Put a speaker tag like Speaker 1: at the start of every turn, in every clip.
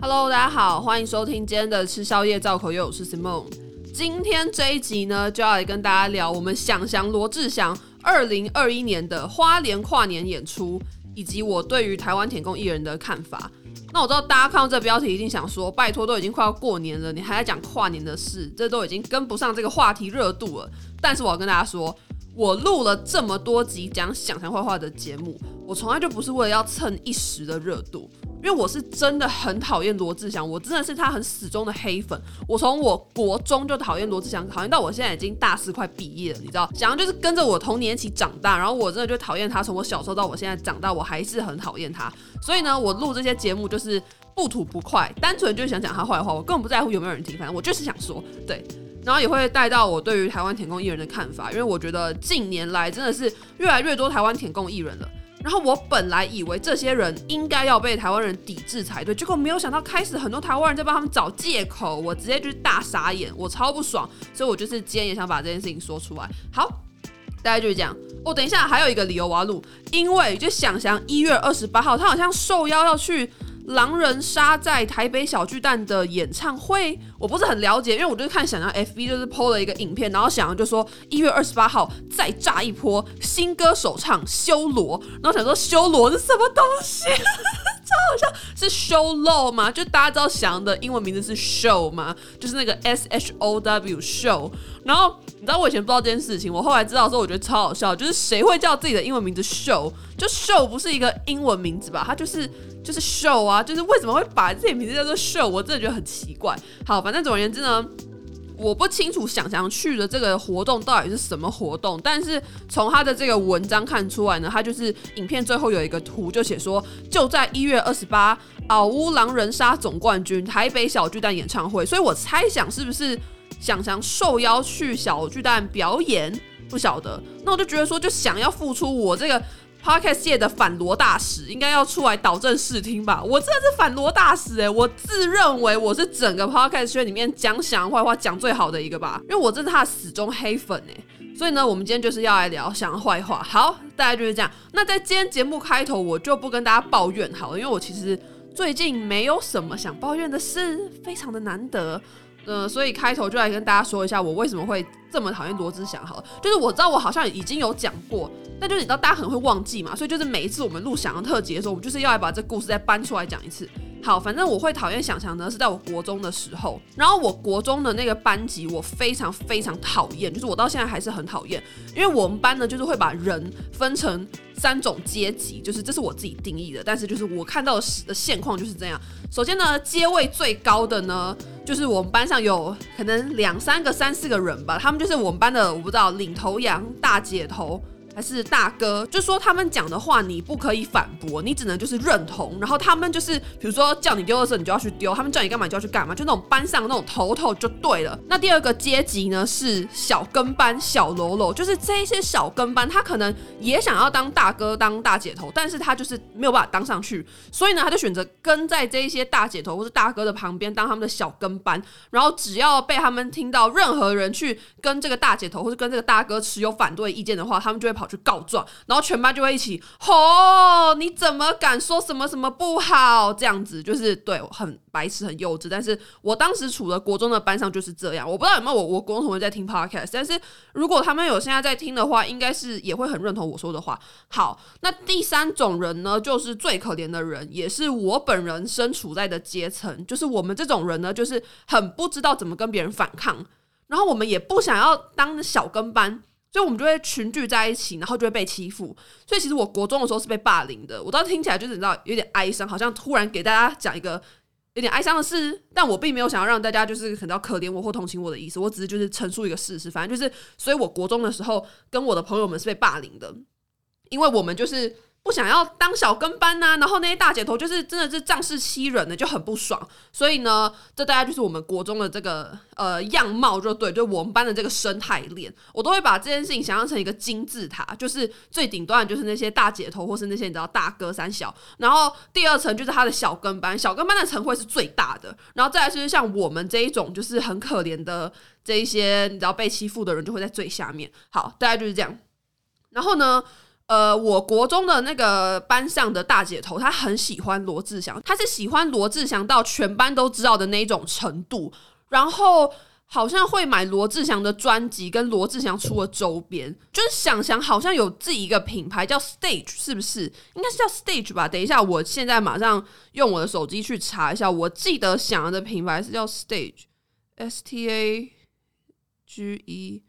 Speaker 1: Hello，大家好，欢迎收听今天的吃宵夜造口又，我是 Simon。今天这一集呢，就要来跟大家聊我们想象罗志祥二零二一年的花莲跨年演出，以及我对于台湾舔共艺人的看法。那我知道大家看到这标题一定想说，拜托，都已经快要过年了，你还在讲跨年的事，这都已经跟不上这个话题热度了。但是我要跟大家说，我录了这么多集讲想象画画的节目，我从来就不是为了要蹭一时的热度。因为我是真的很讨厌罗志祥，我真的是他很死忠的黑粉。我从我国中就讨厌罗志祥，讨厌到我现在已经大四快毕业了，你知道？想要就是跟着我童年一起长大，然后我真的就讨厌他，从我小时候到我现在长大，我还是很讨厌他。所以呢，我录这些节目就是不吐不快，单纯就是想讲他坏话，我根本不在乎有没有人听，反正我就是想说，对。然后也会带到我对于台湾舔共艺人的看法，因为我觉得近年来真的是越来越多台湾舔共艺人了。然后我本来以为这些人应该要被台湾人抵制才对，结果没有想到开始很多台湾人在帮他们找借口，我直接就是大傻眼，我超不爽，所以我就是今天也想把这件事情说出来。好，大概就是这样。哦，等一下还有一个理由我要录，因为就想想一月二十八号，他好像受邀要去。狼人杀在台北小巨蛋的演唱会，我不是很了解，因为我就是看想翔 FB 就是 PO 了一个影片，然后想翔就说一月二十八号再炸一波新歌首唱修罗，然后想说修罗是什么东西，超好笑，是 show low 吗？就大家知道翔的英文名字是 show 吗？就是那个 S H O W show，然后你知道我以前不知道这件事情，我后来知道的时候我觉得超好笑，就是谁会叫自己的英文名字 show？就 show 不是一个英文名字吧？它就是。就是 show 啊，就是为什么会把自己名字叫做 show，我真的觉得很奇怪。好，反正总而言之呢，我不清楚想想去的这个活动到底是什么活动，但是从他的这个文章看出来呢，他就是影片最后有一个图，就写说就在一月二十八，嗷乌狼人杀总冠军台北小巨蛋演唱会，所以我猜想是不是想想受邀去小巨蛋表演，不晓得。那我就觉得说，就想要付出我这个。Podcast 界的反罗大使应该要出来导正视听吧？我真的是反罗大使诶、我自认为我是整个 Podcast 圈里面讲想坏话讲最好的一个吧，因为我真的是他的死忠黑粉诶、所以呢，我们今天就是要来聊想翔坏话。好，大概就是这样。那在今天节目开头，我就不跟大家抱怨好了，因为我其实最近没有什么想抱怨的事，非常的难得。嗯、所以开头就来跟大家说一下，我为什么会这么讨厌罗志祥。好了，就是我知道我好像已经有讲过。但就是你知道，大家可能会忘记嘛，所以就是每一次我们录想要特辑的时候，我们就是要来把这故事再搬出来讲一次。好，反正我会讨厌想翔呢，是在我国中的时候。然后我国中的那个班级，我非常非常讨厌，就是我到现在还是很讨厌，因为我们班呢，就是会把人分成三种阶级，就是这是我自己定义的，但是就是我看到的现况就是这样。首先呢，阶位最高的呢，就是我们班上有可能两三个、三四个人吧，他们就是我们班的，我不知道领头羊、大姐头。还是大哥，就说他们讲的话你不可以反驳，你只能就是认同。然后他们就是，比如说叫你丢的时候，你就要去丢；他们叫你干嘛，就要去干嘛。就那种班上那种头头就对了。那第二个阶级呢是小跟班、小喽啰，就是这一些小跟班，他可能也想要当大哥、当大姐头，但是他就是没有办法当上去，所以呢，他就选择跟在这一些大姐头或是大哥的旁边当他们的小跟班。然后只要被他们听到任何人去跟这个大姐头或是跟这个大哥持有反对意见的话，他们就会跑。去告状，然后全班就会一起吼、你怎么敢说什么什么不好？这样子就是对，很白痴，很幼稚。但是我当时处的国中的班上就是这样。我不知道有没有我我国中同学在听 podcast，但是如果他们有现在在听的话，应该是也会很认同我说的话。好，那第三种人呢，就是最可怜的人，也是我本人身处在的阶层，就是我们这种人呢，就是很不知道怎么跟别人反抗，然后我们也不想要当小跟班。所以我们就会群聚在一起，然后就会被欺负。所以其实我国中的时候是被霸凌的。我当时听起来就是你知道有点哀伤，好像突然给大家讲一个有点哀伤的事，但我并没有想要让大家就是很到可怜我或同情我的意思。我只是就是陈述一个事实，反正就是，所以我国中的时候跟我的朋友们是被霸凌的，因为我们就是。不想要当小跟班呐、然后那些大姐头就是真的是仗势欺人的，就很不爽。所以呢，这大家就是我们国中的这个呃样貌，就对，就我们班的这个生态链，我都会把这件事情想象成一个金字塔，就是最顶端就是那些大姐头或是那些你知道大哥三小，然后第二层就是他的小跟班，小跟班的层会是最大的，然后再来就是像我们这一种就是很可怜的这一些你知道被欺负的人就会在最下面。好，大概就是这样。然后呢？呃，我国中的那个班上的大姐头，她很喜欢罗志祥，她是喜欢罗志祥到全班都知道的那一种程度，然后。好像会买罗志祥的专辑，跟罗志祥出的周边，就是想想好像有自己一个品牌叫 Stage，是不是？应该是叫 Stage 吧？等一下，我现在马上用我的手机去查一下。我记得想要的品牌是叫 Stage，S T A G E，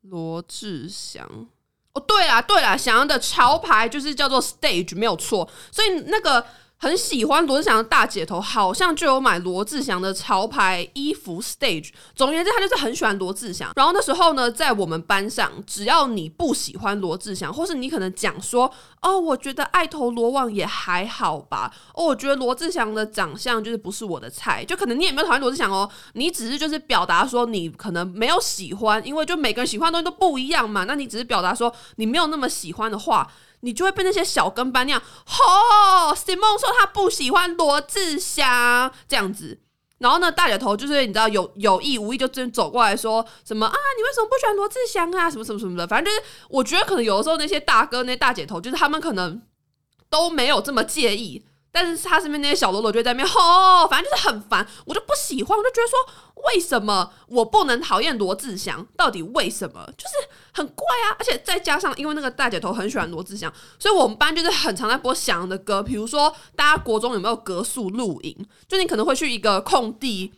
Speaker 1: 罗志祥。哦，对啦对啦，想要的潮牌就是叫做 Stage，没有错。所以那个。很喜欢罗志祥的大姐头，好像就有买罗志祥的潮牌衣服。Stage，总而言之，他就是很喜欢罗志祥。然后那时候呢，在我们班上，只要你不喜欢罗志祥，或是你可能讲说，哦，我觉得爱投罗网也还好吧。哦，我觉得罗志祥的长相就是不是我的菜，就可能你也没有讨厌罗志祥哦，你只是就是表达说你可能没有喜欢，因为就每个人喜欢的东西都不一样嘛。那你只是表达说你没有那么喜欢的话。你就会被那些小跟班那样，吼，Simon 说他不喜欢罗志祥这样子，然后呢，大姐头就是你知道有有意无意就真走过来说什么啊，你为什么不喜欢罗志祥啊？什么什么什么的，反正就是我觉得可能有的时候那些大哥那些大姐头，就是他们可能都没有这么介意。但是他身边那些小喽啰就在那边吼，反正就是很烦，我就不喜欢，我就觉得说，为什么我不能讨厌罗志祥？到底为什么？就是很怪啊！而且再加上，因为那个大姐头很喜欢罗志祥，所以我们班就是很常在播祥的歌。比如说，大家国中有没有隔宿露营？就你可能会去一个空地，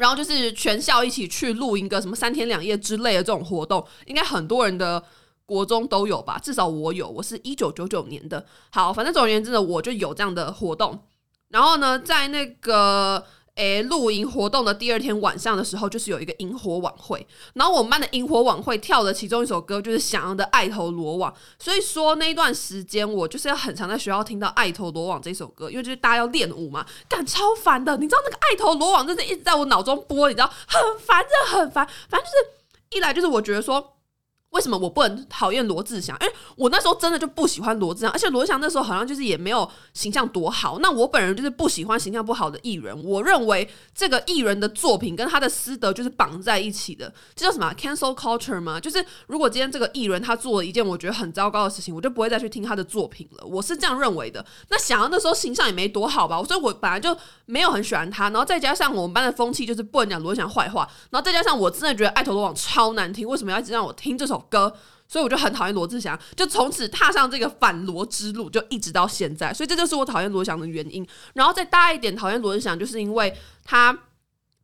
Speaker 1: 然后就是全校一起去露营个什么三天两夜之类的这种活动，应该很多人的。国中都有吧，至少我有，我是一九九九年的。好，反正总而言之呢，我就有这样的活动。然后呢，在那个诶露营活动的第二天晚上的时候，就是有一个萤火晚会。然后我们班的萤火晚会跳的其中一首歌就是翔阳的《爱投罗网》。所以说那一段时间，我就是要很常在学校听到《爱投罗网》这首歌，因为就是大家要练舞嘛，干超烦的。你知道那个《爱投罗网》真的一直在我脑中播，你知道很烦，真的很烦。反正就是一来就是我觉得说。为什么我不能讨厌罗志祥？因为我那时候真的就不喜欢罗志祥，而且罗志祥那时候好像就是也没有形象多好。那我本人就是不喜欢形象不好的艺人。我认为这个艺人的作品跟他的私德就是绑在一起的，这叫什么 cancel culture 吗？就是如果今天这个艺人他做了一件我觉得很糟糕的事情，我就不会再去听他的作品了。我是这样认为的。那想要那时候形象也没多好吧，所以我本来就没有很喜欢他。然后再加上我们班的风气就是不能讲罗志祥坏话，然后再加上我真的觉得《爱投罗网》超难听，为什么要一直让我听这首歌？所以我就很讨厌罗志祥，就从此踏上这个反罗之路，就一直到现在。所以这就是我讨厌罗志祥的原因。然后再大一点讨厌罗志祥，就是因为他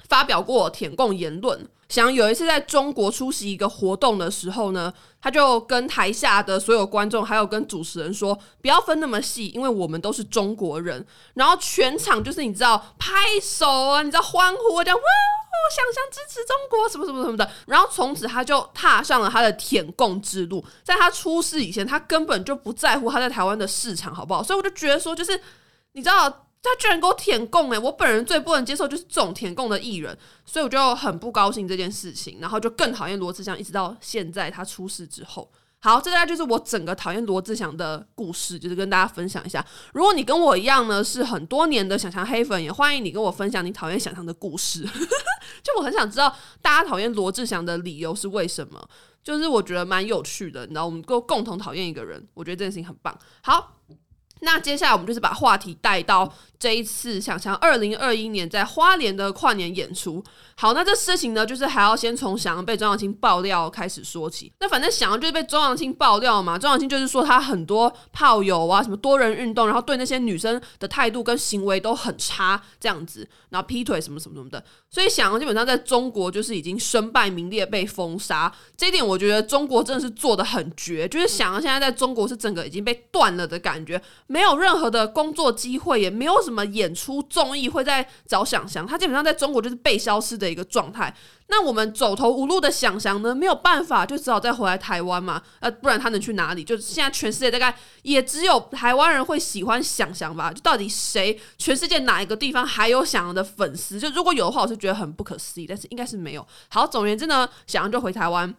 Speaker 1: 发表过舔共言论。想有一次在中国出席一个活动的时候呢，他就跟台下的所有观众，还有跟主持人说，不要分那么细，因为我们都是中国人。然后全场就是你知道拍手啊，你知道欢呼，这样哇。我想象支持中国什么什么什么的，然后从此他就踏上了他的舔共之路。在他出事以前，他根本就不在乎他在台湾的市场好不好？所以我就觉得说，就是你知道，他居然给我舔供诶，我本人最不能接受就是这种舔供的艺人，所以我就很不高兴这件事情，然后就更讨厌罗志祥，一直到现在他出事之后。好，这大概就是我整个讨厌罗志祥的故事，就是跟大家分享一下。如果你跟我一样呢，是很多年的想象黑粉，也欢迎你跟我分享你讨厌想象的故事。就我很想知道大家讨厌罗志祥的理由是为什么，就是我觉得蛮有趣的。你知道，我们都共同讨厌一个人，我觉得这件事情很棒。好。那接下来我们就是把话题带到这一次翔翔二零二一年在花莲的跨年演出。好，那这事情呢，就是还要先从翔阳被周扬青爆料开始说起。那反正翔阳就是被周扬青爆料嘛，周扬青就是说他很多炮友啊，什么多人运动，然后对那些女生的态度跟行为都很差，这样子，然后劈腿什么什么什么的。所以翔阳基本上在中国就是已经身败名裂，被封杀。这一点我觉得中国真的是做得很绝，就是翔阳现在在中国是整个已经被断了的感觉。没有任何的工作机会，也没有什么么演出综艺会在找翔翔，他基本上在中国就是被消失的一个状态。那我们走投无路的翔翔呢，没有办法，就只好再回来台湾嘛。呃，不然他能去哪里？就是现在全世界大概也只有台湾人会喜欢翔翔吧？就到底谁？全世界哪一个地方还有翔阳的粉丝？就如果有的话，我是觉得很不可思议，但是应该是没有。好，总而言之呢，翔阳就回台湾。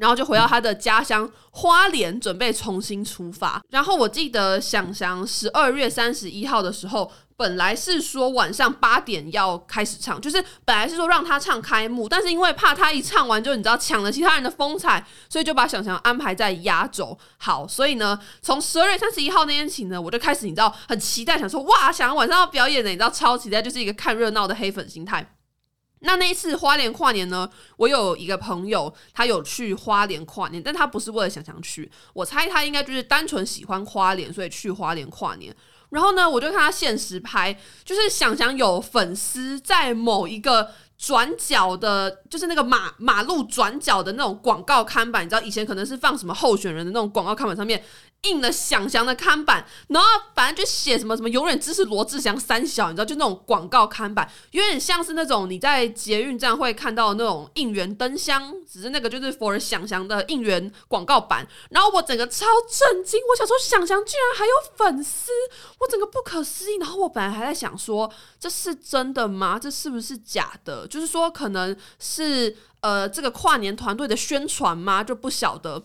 Speaker 1: 然后就回到他的家乡花莲，准备重新出发。然后我记得翔翔十二月三十一号的时候本来是说晚上八点要开始唱，就是本来是说让他唱开幕，但是因为怕他一唱完就你知道抢了其他人的风采，所以就把想想安排在压轴。好，所以呢，从十二月三十一号那天起呢，我就开始你知道很期待，想说哇，想晚上要表演的，你知道超期待，就是一个看热闹的黑粉心态。那那一次花莲跨年呢，我有一个朋友，他有去花莲跨年，但他不是为了想想去，我猜他应该就是单纯喜欢花莲，所以去花莲跨年。然后呢，我就看他限时拍，就是想想有粉丝在某一个转角的，就是那个马马路转角的那种广告看板，你知道以前可能是放什么候选人的那种广告看板上面。印了想翔的看板，然后反正就写什么什么永远支持罗志祥三小，你知道就那种广告看板，有点像是那种你在捷运站会看到的那种应援灯箱，只是那个就是 for 想翔的应援广告版。然后我整个超震惊，我想说想翔居然还有粉丝，我整个不可思议。然后我本来还在想说这是真的吗？这是不是假的？就是说可能是呃这个跨年团队的宣传吗？就不晓得。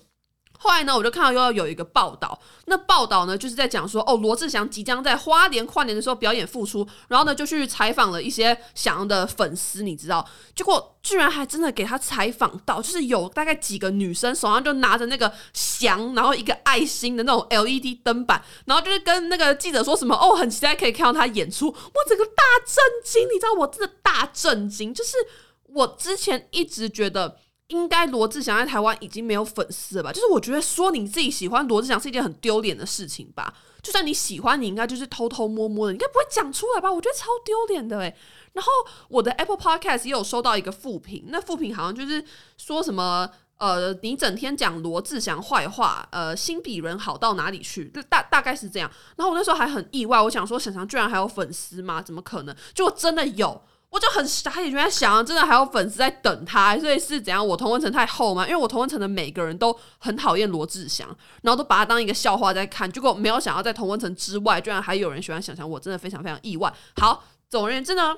Speaker 1: 后来呢，我就看到又要有一个报道，那报道呢就是在讲说，哦，罗志祥即将在花莲跨年的时候表演复出，然后呢就去采访了一些想要的粉丝，你知道，结果居然还真的给他采访到，就是有大概几个女生手上就拿着那个翔，然后一个爱心的那种 LED 灯板，然后就是跟那个记者说什么，哦，很期待可以看到他演出，我整个大震惊，你知道，我真的大震惊，就是我之前一直觉得。应该罗志祥在台湾已经没有粉丝了吧？就是我觉得说你自己喜欢罗志祥是一件很丢脸的事情吧。就算你喜欢，你应该就是偷偷摸摸的，应该不会讲出来吧？我觉得超丢脸的诶。然后我的 Apple Podcast 也有收到一个负评，那负评好像就是说什么呃，你整天讲罗志祥坏话，呃，心比人好到哪里去？就大大概是这样。然后我那时候还很意外，我想说想想居然还有粉丝吗？怎么可能？就真的有。我就很傻眼，原来想，真的还有粉丝在等他，所以是怎样？我同温层太厚吗？因为我同温层的每个人都很讨厌罗志祥，然后都把他当一个笑话在看。结果没有想到，在同温层之外，居然还有人喜欢想想，我真的非常非常意外。好，总而言之呢，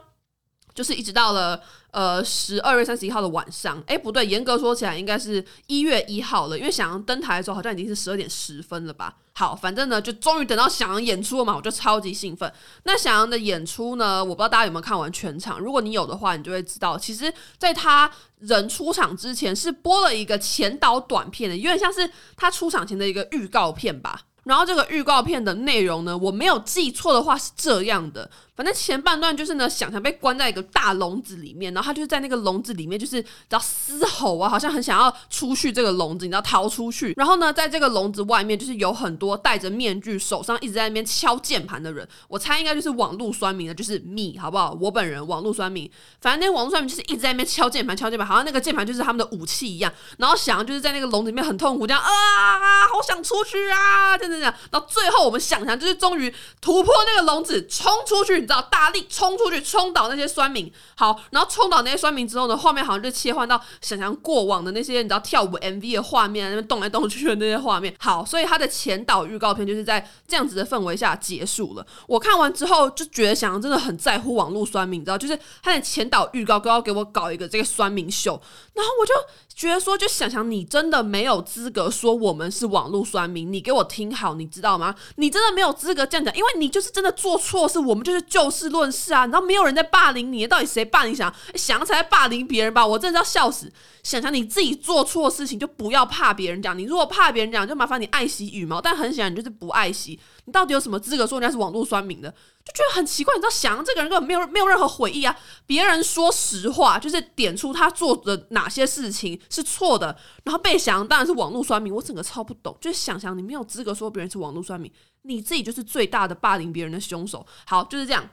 Speaker 1: 就是一直到了。呃，十二月三十一号的晚上，哎，不对，严格说起来应该是一月一号了，因为想要登台的时候好像已经是十二点十分了吧。好，反正呢，就终于等到想要演出了嘛，我就超级兴奋。那想要的演出呢，我不知道大家有没有看完全场，如果你有的话，你就会知道，其实在他人出场之前是播了一个前导短片的，有点像是他出场前的一个预告片吧。然后这个预告片的内容呢，我没有记错的话是这样的。反正前半段就是呢，想想被关在一个大笼子里面，然后他就是在那个笼子里面，就是只要嘶吼啊，好像很想要出去这个笼子，你知道逃出去。然后呢，在这个笼子外面，就是有很多戴着面具、手上一直在那边敲键盘的人。我猜应该就是网络酸民的，就是 me，好不好？我本人网络酸民，反正那网络酸民就是一直在那边敲键盘、敲键盘，好像那个键盘就是他们的武器一样。然后想就是在那个笼子里面很痛苦，这样啊，好想出去啊，真的这样。然后最后我们想象，就是终于突破那个笼子，冲出去。你知道大力冲出去，冲倒那些酸民。好，然后冲倒那些酸民之后呢，画面好像就切换到想象过往的那些你知道跳舞 MV 的画面，那边动来动去的那些画面。好，所以他的前导预告片就是在这样子的氛围下结束了。我看完之后就觉得想象真的很在乎网络酸民，你知道，就是他的前导预告都要给我搞一个这个酸民秀，然后我就觉得说，就想想你真的没有资格说我们是网络酸民，你给我听好，你知道吗？你真的没有资格这样讲，因为你就是真的做错事，我们就是。就事论事啊，然后没有人在霸凌你，到底谁霸凌想？想才霸凌别人吧？我真的要笑死！想想你自己做错事情，就不要怕别人讲。你如果怕别人讲，就麻烦你爱惜羽毛。但很显然，你就是不爱惜。你到底有什么资格说人家是网络酸民的？就觉得很奇怪。你知道，想这个人根本没有没有任何悔意啊！别人说实话，就是点出他做的哪些事情是错的，然后被想当然是网络酸民。我整个超不懂，就是想想你没有资格说别人是网络酸民。你自己就是最大的霸凌别人的凶手。好，就是这样。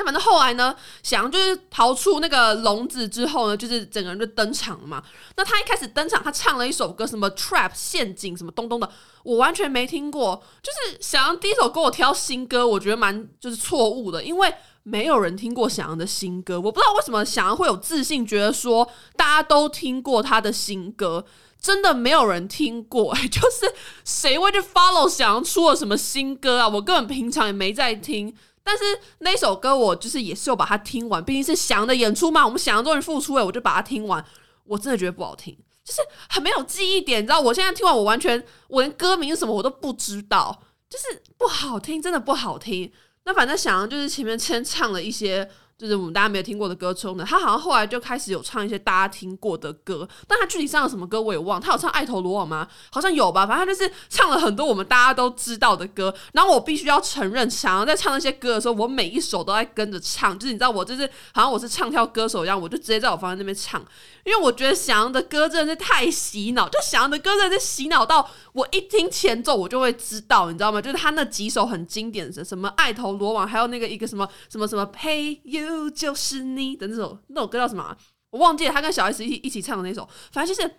Speaker 1: 那反正后来呢，翔就是逃出那个笼子之后呢，就是整个人就登场了嘛。那他一开始登场，他唱了一首歌，什么 trap 陷阱什么东东的，我完全没听过。就是翔第一首歌我挑新歌，我觉得蛮就是错误的，因为没有人听过翔的新歌。我不知道为什么翔会有自信，觉得说大家都听过他的新歌。真的没有人听过，欸，就是谁会去 follow 翔出了什么新歌啊？我根本平常也没在听，但是那首歌我就是也是有把它听完，毕竟是翔的演出嘛，我们翔终于复出了，我就把它听完。我真的觉得不好听，就是很没有记忆点，你知道？我现在听完，我完全我连歌名什么我都不知道，就是不好听，真的不好听。那反正翔就是前面先唱了一些。就是我们大家没有听过的歌中的，他好像后来就开始有唱一些大家听过的歌，但他具体唱了什么歌我也忘。他有唱《爱投罗网》吗？好像有吧。反正他就是唱了很多我们大家都知道的歌。然后我必须要承认，想要在唱那些歌的时候，我每一首都在跟着唱。就是你知道，我就是好像我是唱跳歌手一样，我就直接在我房间那边唱。因为我觉得翔阳的歌真的是太洗脑，就翔阳的歌真的是洗脑到我一听前奏我就会知道，你知道吗？就是他那几首很经典的，什么《爱投罗网》，还有那个一个什么什么什么 Pay You。就是你的那首那首歌叫什么？我忘记了，他跟小 S 一起一起唱的那首。反正就是，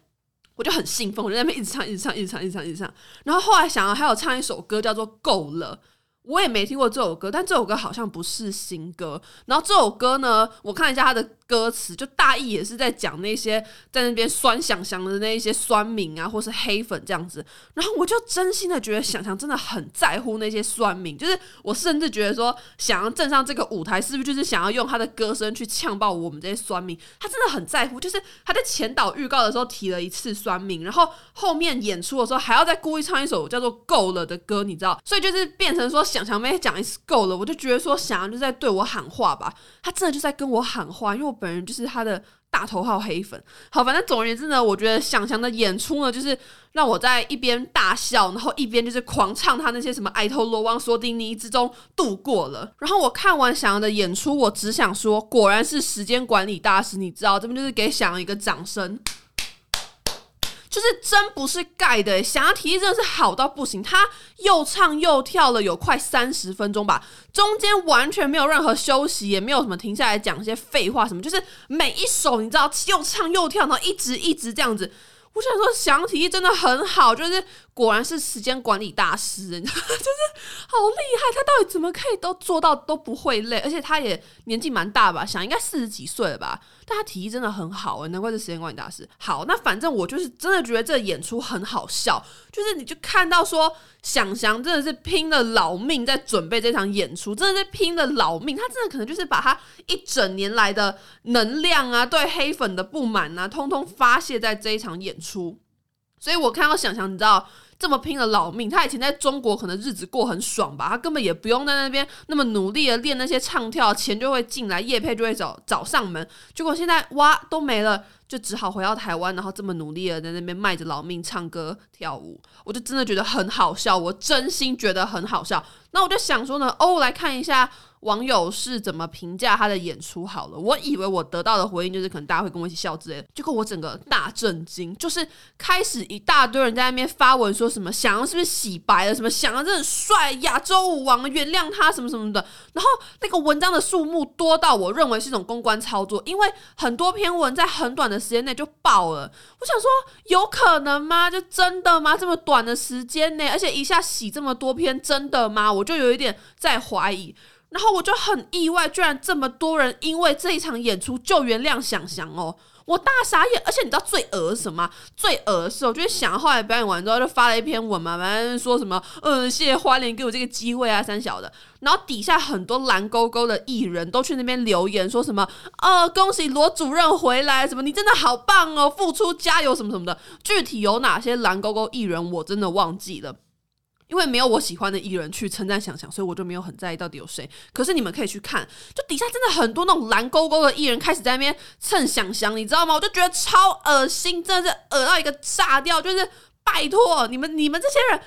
Speaker 1: 我就很兴奋，我就在那边一直唱，一直唱，一直唱，一直唱，一直唱。然后后来想要还有唱一首歌叫做《够了》。我也没听过这首歌，但这首歌好像不是新歌。然后这首歌呢，我看一下它的歌词，就大意也是在讲那些在那边酸想想的那一些酸民啊，或是黑粉这样子。然后我就真心的觉得想想真的很在乎那些酸民，就是我甚至觉得说，想要站上这个舞台，是不是就是想要用他的歌声去呛爆我们这些酸民？他真的很在乎，就是他在前导预告的时候提了一次酸民，然后后面演出的时候还要再故意唱一首叫做《够了》的歌，你知道？所以就是变成说。想想没讲一次够了，我就觉得说想就在对我喊话吧，他真的就在跟我喊话，因为我本人就是他的大头号黑粉。好，反正总而言之呢，我觉得想翔的演出呢，就是让我在一边大笑，然后一边就是狂唱他那些什么爱投罗网索丁尼之中度过了。然后我看完想要的演出，我只想说，果然是时间管理大师，你知道，这边就是给想要一个掌声。就是真不是盖的，想要体力真的是好到不行。他又唱又跳了有快三十分钟吧，中间完全没有任何休息，也没有什么停下来讲一些废话什么，就是每一首你知道又唱又跳，然后一直一直这样子。我想说，想体力真的很好，就是果然是时间管理大师，你知道，就是好厉害。他到底怎么可以都做到都不会累？而且他也年纪蛮大吧，想应该四十几岁了吧。但他体力真的很好诶，难怪是时间管理大师。好，那反正我就是真的觉得这演出很好笑，就是你就看到说翔翔真的是拼了老命在准备这场演出，真的是拼了老命。他真的可能就是把他一整年来的能量啊，对黑粉的不满啊，通通发泄在这一场演出。所以我看到想想，你知道。这么拼了老命，他以前在中国可能日子过很爽吧，他根本也不用在那边那么努力的练那些唱跳，钱就会进来，叶佩就会找找上门。结果现在哇都没了，就只好回到台湾，然后这么努力的在那边卖着老命唱歌跳舞，我就真的觉得很好笑，我真心觉得很好笑。那我就想说呢，哦，来看一下。网友是怎么评价他的演出？好了，我以为我得到的回应就是可能大家会跟我一起笑之类的，结果我整个大震惊，就是开始一大堆人在那边发文说什么想要是不是洗白了？什么想要真的帅，亚洲舞王原谅他什么什么的。然后那个文章的数目多到我认为是一种公关操作，因为很多篇文在很短的时间内就爆了。我想说，有可能吗？就真的吗？这么短的时间内，而且一下洗这么多篇，真的吗？我就有一点在怀疑。然后我就很意外，居然这么多人因为这一场演出就原谅想想哦，我大傻眼。而且你知道最恶什么？最恶的是，我觉得翔后来表演完之后就发了一篇文嘛，反正说什么，嗯，谢谢花莲给我这个机会啊，三小的。然后底下很多蓝勾勾的艺人都去那边留言，说什么，呃，恭喜罗主任回来，什么你真的好棒哦，付出加油什么什么的。具体有哪些蓝勾勾艺人，我真的忘记了。因为没有我喜欢的艺人去称赞想想，所以我就没有很在意到底有谁。可是你们可以去看，就底下真的很多那种蓝勾勾的艺人开始在那边蹭想想，你知道吗？我就觉得超恶心，真的是恶到一个炸掉。就是拜托你们，你们这些人。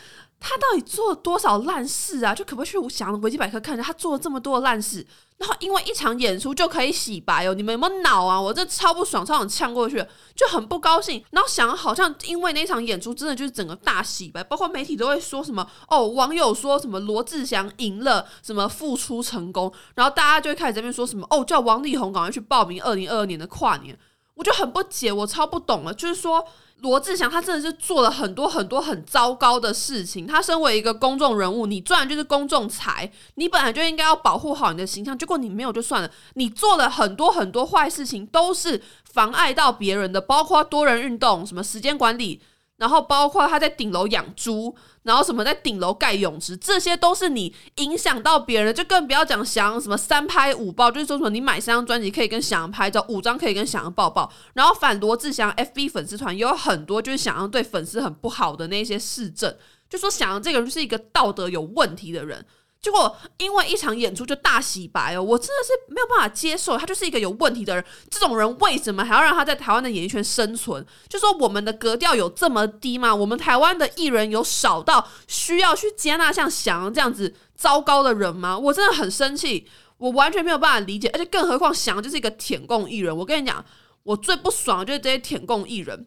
Speaker 1: 他到底做了多少烂事啊？就可不可以去想维基百科看一下，他做了这么多烂事，然后因为一场演出就可以洗白哦？你们有没有脑啊？我这超不爽，超想呛过去，就很不高兴。然后想，好像因为那场演出真的就是整个大洗白，包括媒体都会说什么哦，网友说什么罗志祥赢了，什么复出成功，然后大家就会开始这边说什么哦，叫王力宏赶快去报名二零二二年的跨年，我就很不解，我超不懂了，就是说。罗志祥他真的是做了很多很多很糟糕的事情。他身为一个公众人物，你赚的就是公众财，你本来就应该要保护好你的形象。结果你没有就算了，你做了很多很多坏事情，都是妨碍到别人的，包括多人运动、什么时间管理。然后包括他在顶楼养猪，然后什么在顶楼盖泳池，这些都是你影响到别人，就更不要讲翔什么三拍五抱，就是说什么你买三张专辑可以跟翔拍照，五张可以跟翔抱抱。然后反罗志祥 FB 粉丝团也有很多就是想要对粉丝很不好的那些事证，就说翔这个人是一个道德有问题的人。结果因为一场演出就大洗白哦，我真的是没有办法接受，他就是一个有问题的人。这种人为什么还要让他在台湾的演艺圈生存？就说我们的格调有这么低吗？我们台湾的艺人有少到需要去接纳像翔这样子糟糕的人吗？我真的很生气，我完全没有办法理解，而且更何况翔就是一个舔共艺人。我跟你讲，我最不爽的就是这些舔共艺人。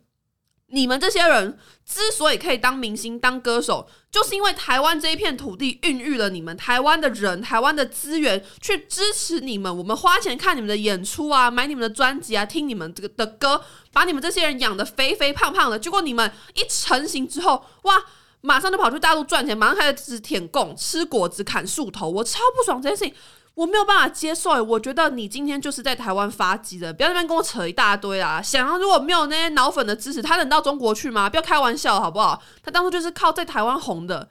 Speaker 1: 你们这些人之所以可以当明星、当歌手，就是因为台湾这一片土地孕育了你们，台湾的人、台湾的资源去支持你们。我们花钱看你们的演出啊，买你们的专辑啊，听你们这个的歌，把你们这些人养得肥肥胖胖的。结果你们一成型之后，哇，马上就跑去大陆赚钱，马上开始舔供、吃果子、砍树头。我超不爽这件事情。我没有办法接受，我觉得你今天就是在台湾发迹的，不要在那边跟我扯一大堆啊！想要如果没有那些脑粉的支持，他能到中国去吗？不要开玩笑好不好？他当初就是靠在台湾红的，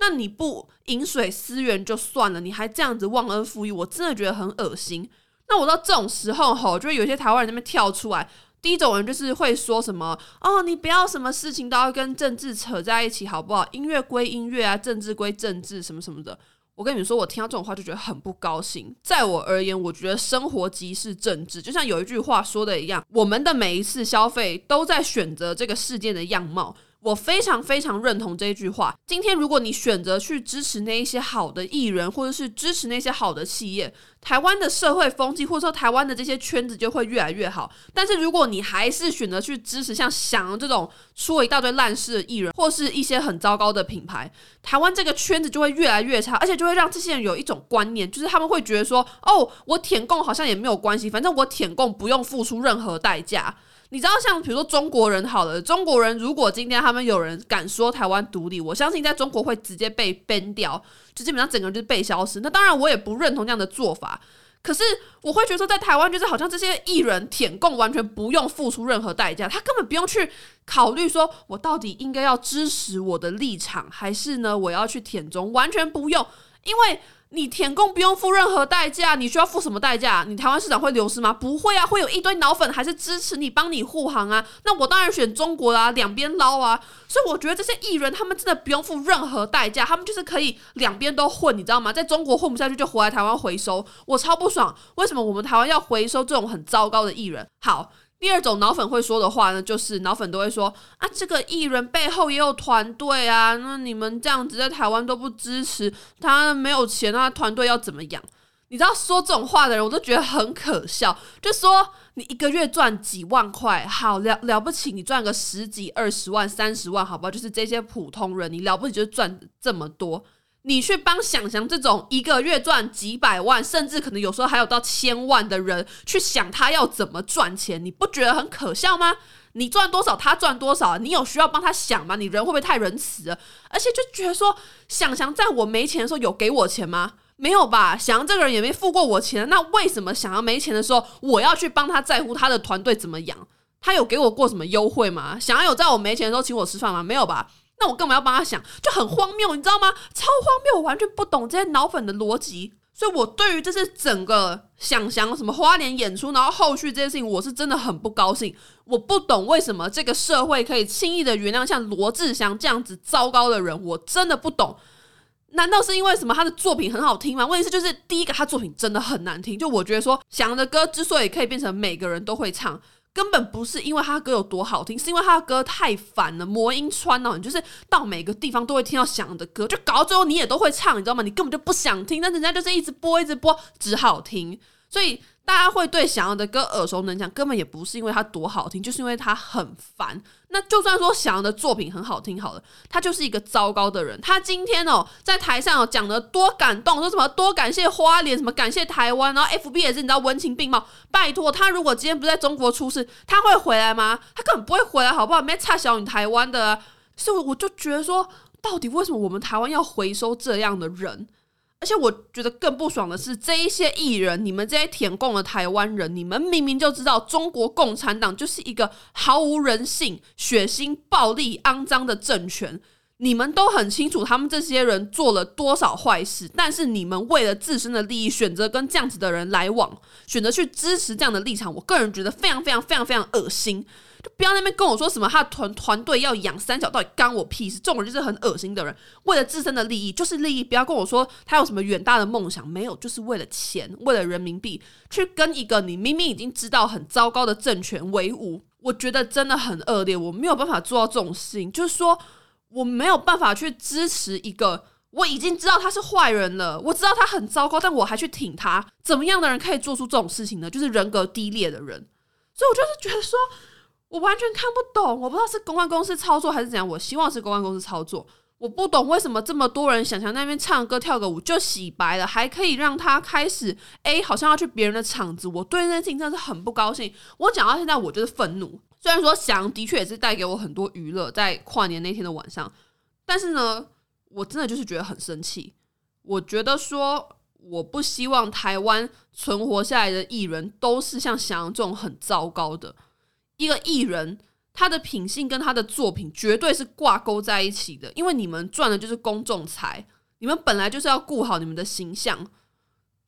Speaker 1: 那你不饮水思源就算了，你还这样子忘恩负义，我真的觉得很恶心。那我到这种时候吼，就会有些台湾人那边跳出来，第一种人就是会说什么哦，你不要什么事情都要跟政治扯在一起好不好？音乐归音乐啊，政治归政治，什么什么的。我跟你们说，我听到这种话就觉得很不高兴。在我而言，我觉得生活即是政治，就像有一句话说的一样，我们的每一次消费都在选择这个世界的样貌。我非常非常认同这一句话。今天，如果你选择去支持那一些好的艺人，或者是支持那些好的企业，台湾的社会风气，或者说台湾的这些圈子就会越来越好。但是，如果你还是选择去支持像翔这种出了一大堆烂事的艺人，或是一些很糟糕的品牌，台湾这个圈子就会越来越差，而且就会让这些人有一种观念，就是他们会觉得说：“哦，我舔共好像也没有关系，反正我舔共不用付出任何代价。”你知道，像比如说中国人好了，中国人如果今天他们有人敢说台湾独立，我相信在中国会直接被 ban 掉，基本上整个人就是被消失。那当然，我也不认同这样的做法。可是我会觉得，在台湾就是好像这些艺人舔共完全不用付出任何代价，他根本不用去考虑说我到底应该要支持我的立场，还是呢我要去舔中，完全不用，因为。你舔共不用付任何代价，你需要付什么代价？你台湾市场会流失吗？不会啊，会有一堆脑粉还是支持你，帮你护航啊。那我当然选中国啦，两边捞啊。所以我觉得这些艺人他们真的不用付任何代价，他们就是可以两边都混，你知道吗？在中国混不下去就回来台湾回收，我超不爽。为什么我们台湾要回收这种很糟糕的艺人？好。第二种脑粉会说的话呢，就是脑粉都会说啊，这个艺人背后也有团队啊，那你们这样子在台湾都不支持他，没有钱，那团队要怎么养？你知道说这种话的人，我都觉得很可笑。就说你一个月赚几万块，好了 了不起，你赚个十几、二十万、三十万，好不好？就是这些普通人，你了不起就赚这么多。你去帮想翔这种一个月赚几百万，甚至可能有时候还有到千万的人去想他要怎么赚钱，你不觉得很可笑吗？你赚多少，他赚多少，你有需要帮他想吗？你人会不会太仁慈了？而且就觉得说，想翔在我没钱的时候有给我钱吗？没有吧？想翔这个人也没付过我钱，那为什么想要没钱的时候，我要去帮他在乎他的团队怎么养？他有给我过什么优惠吗？想要有在我没钱的时候请我吃饭吗？没有吧？那我干嘛要帮他想？就很荒谬，你知道吗？超荒谬，我完全不懂这些脑粉的逻辑。所以，我对于这是整个想翔什么花莲演出，然后后续这件事情，我是真的很不高兴。我不懂为什么这个社会可以轻易的原谅像罗志祥这样子糟糕的人，我真的不懂。难道是因为什么他的作品很好听吗？问题是就是第一个，他作品真的很难听。就我觉得说，翔的歌之所以可以变成每个人都会唱。根本不是因为他歌有多好听，是因为他的歌太烦了，魔音穿哦，你就是到每个地方都会听到响的歌，就搞到最后你也都会唱，你知道吗？你根本就不想听，但人家就是一直播，一直播，只好听，所以。大家会对翔的歌耳熟能详，根本也不是因为他多好听，就是因为他很烦。那就算说翔的作品很好听好了，他就是一个糟糕的人。他今天哦在台上哦讲的多感动，说什么多感谢花莲，什么感谢台湾，然后 FB 也是你知道文情并茂。拜托他如果今天不在中国出事，他会回来吗？他根本不会回来，好不好？没差小你台湾的啊，所以我就觉得说，到底为什么我们台湾要回收这样的人？而且我觉得更不爽的是，这一些艺人，你们这些舔共的台湾人，你们明明就知道中国共产党就是一个毫无人性、血腥、暴力、肮脏的政权，你们都很清楚他们这些人做了多少坏事，但是你们为了自身的利益，选择跟这样子的人来往，选择去支持这样的立场，我个人觉得非常非常非常非常恶心。就不要那边跟我说什么他团团队要养三小，到底干我屁事？这种人就是很恶心的人，为了自身的利益就是利益，不要跟我说他有什么远大的梦想，没有，就是为了钱，为了人民币去跟一个你明明已经知道很糟糕的政权为伍，我觉得真的很恶劣，我没有办法做到这种事情，就是说我没有办法去支持一个。我已经知道他是坏人了，我知道他很糟糕，但我还去挺他。怎么样的人可以做出这种事情呢？就是人格低劣的人。所以，我就是觉得说，我完全看不懂。我不知道是公关公司操作还是怎样。我希望是公关公司操作。我不懂为什么这么多人想象那边唱歌跳个舞就洗白了，还可以让他开始哎，好像要去别人的场子。我对这件事情真的是很不高兴。我讲到现在，我就是愤怒。虽然说翔的确也是带给我很多娱乐，在跨年那天的晚上，但是呢。我真的就是觉得很生气。我觉得说，我不希望台湾存活下来的艺人都是像翔这种很糟糕的一个艺人，他的品性跟他的作品绝对是挂钩在一起的。因为你们赚的就是公众财，你们本来就是要顾好你们的形象。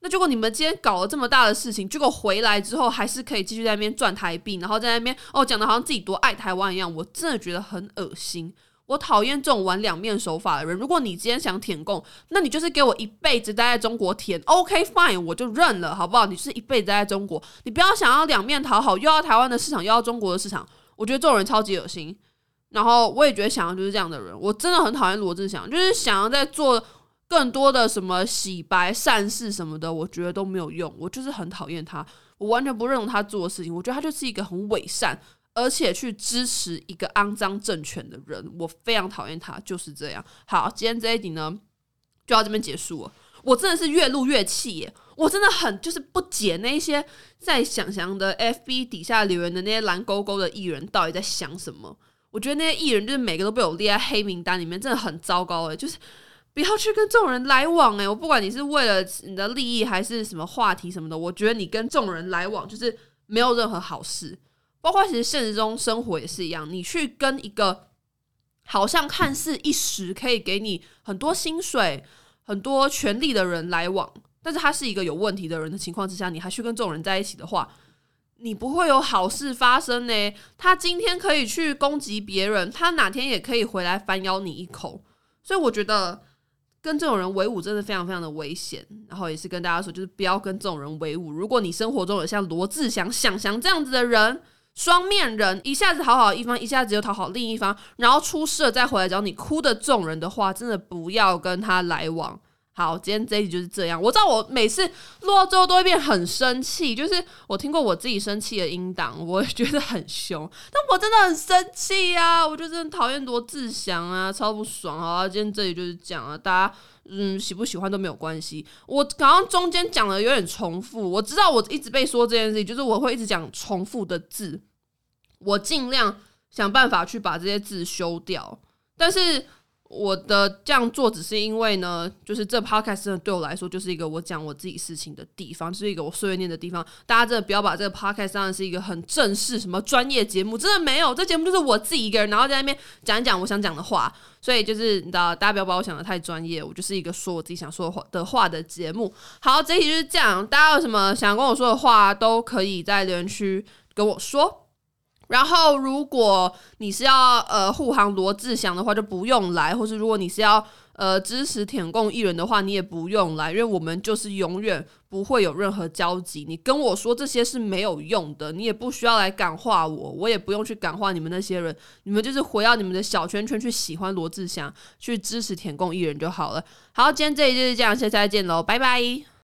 Speaker 1: 那结果你们今天搞了这么大的事情，结果回来之后还是可以继续在那边赚台币，然后在那边哦讲的好像自己多爱台湾一样，我真的觉得很恶心。我讨厌这种玩两面手法的人。如果你今天想舔共，那你就是给我一辈子待在中国舔，OK fine，我就认了，好不好？你是一辈子待在中国，你不要想要两面讨好，又要台湾的市场，又要中国的市场。我觉得这种人超级恶心。然后我也觉得想要就是这样的人，我真的很讨厌罗志祥，就是想要在做更多的什么洗白善事什么的，我觉得都没有用。我就是很讨厌他，我完全不认同他做的事情。我觉得他就是一个很伪善。而且去支持一个肮脏政权的人，我非常讨厌他，就是这样。好，今天这一集呢，就到这边结束了。我真的是越录越气耶！我真的很就是不解那些在想象的 FB 底下留言的那些蓝勾勾的艺人到底在想什么。我觉得那些艺人就是每个都被我列在黑名单里面，真的很糟糕诶，就是不要去跟这种人来往诶，我不管你是为了你的利益还是什么话题什么的，我觉得你跟这种人来往就是没有任何好事。包括其实现实中生活也是一样，你去跟一个好像看似一时可以给你很多薪水、很多权利的人来往，但是他是一个有问题的人的情况之下，你还去跟这种人在一起的话，你不会有好事发生呢。他今天可以去攻击别人，他哪天也可以回来反咬你一口。所以我觉得跟这种人为伍真的非常非常的危险。然后也是跟大家说，就是不要跟这种人为伍。如果你生活中有像罗志祥、翔翔这样子的人，双面人，一下子讨好一方，一下子又讨好另一方，然后出事了再回来找你哭的这种人的话，真的不要跟他来往。好，今天这一集就是这样。我知道我每次录到最后都会变很生气，就是我听过我自己生气的音档，我也觉得很凶，但我真的很生气啊！我就真的讨厌罗志祥啊，超不爽啊！今天这里就是讲了，大家嗯喜不喜欢都没有关系。我刚刚中间讲的有点重复，我知道我一直被说这件事情，就是我会一直讲重复的字。我尽量想办法去把这些字修掉，但是我的这样做只是因为呢，就是这 podcast 真的对我来说就是一个我讲我自己事情的地方，就是一个我碎碎念的地方。大家真的不要把这个 podcast 当成是一个很正式什么专业节目，真的没有，这节目就是我自己一个人，然后在那边讲一讲我想讲的话。所以就是你知道，大家不要把我想的太专业，我就是一个说我自己想说的话的话的节目。好，这一集就是这样，大家有什么想跟我说的话，都可以在留言区跟我说。然后，如果你是要呃护航罗志祥的话，就不用来；或是如果你是要呃支持舔共艺人的话，你也不用来，因为我们就是永远不会有任何交集。你跟我说这些是没有用的，你也不需要来感化我，我也不用去感化你们那些人。你们就是回到你们的小圈圈去喜欢罗志祥，去支持舔共艺人就好了。好，今天这里就是这样，下次再见喽，拜拜。